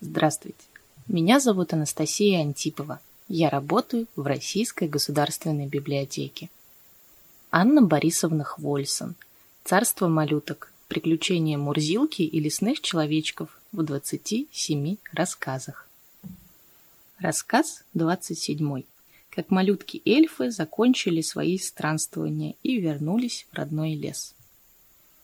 Здравствуйте. Меня зовут Анастасия Антипова. Я работаю в Российской государственной библиотеке. Анна Борисовна Хвольсон. Царство малюток. Приключения Мурзилки и лесных человечков в 27 рассказах. Рассказ 27. Как малютки-эльфы закончили свои странствования и вернулись в родной лес.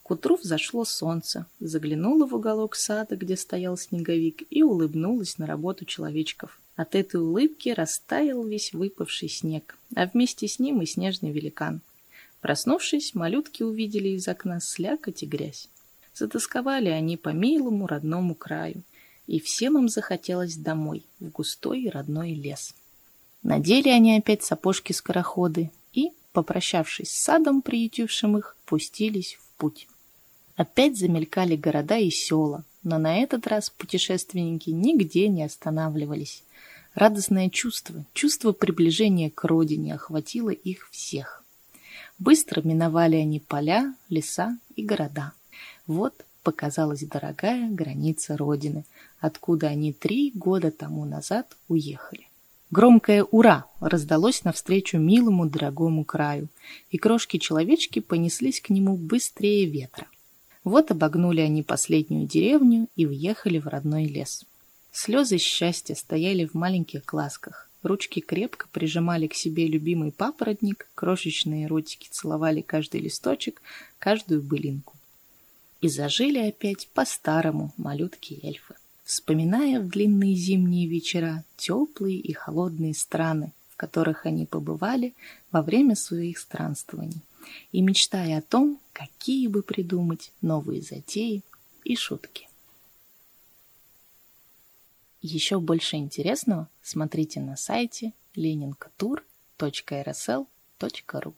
К утру взошло солнце, заглянула в уголок сада, где стоял снеговик, и улыбнулась на работу человечков. От этой улыбки растаял весь выпавший снег, а вместе с ним и снежный великан. Проснувшись, малютки увидели из окна слякоть и грязь. Затасковали они по милому родному краю, и всем им захотелось домой, в густой родной лес. Надели они опять сапожки-скороходы и, попрощавшись с садом, приютившим их, пустились в путь. Опять замелькали города и села, но на этот раз путешественники нигде не останавливались. Радостное чувство, чувство приближения к родине охватило их всех. Быстро миновали они поля, леса и города. Вот показалась дорогая граница родины, откуда они три года тому назад уехали. Громкое «Ура!» раздалось навстречу милому дорогому краю, и крошки-человечки понеслись к нему быстрее ветра. Вот обогнули они последнюю деревню и въехали в родной лес. Слезы счастья стояли в маленьких глазках. Ручки крепко прижимали к себе любимый папоротник, крошечные ротики целовали каждый листочек, каждую былинку. И зажили опять по-старому малютки-эльфы, вспоминая в длинные зимние вечера теплые и холодные страны, в которых они побывали во время своих странствований и мечтая о том, какие бы придумать новые затеи и шутки. Еще больше интересного смотрите на сайте leninkatur.rsl.ru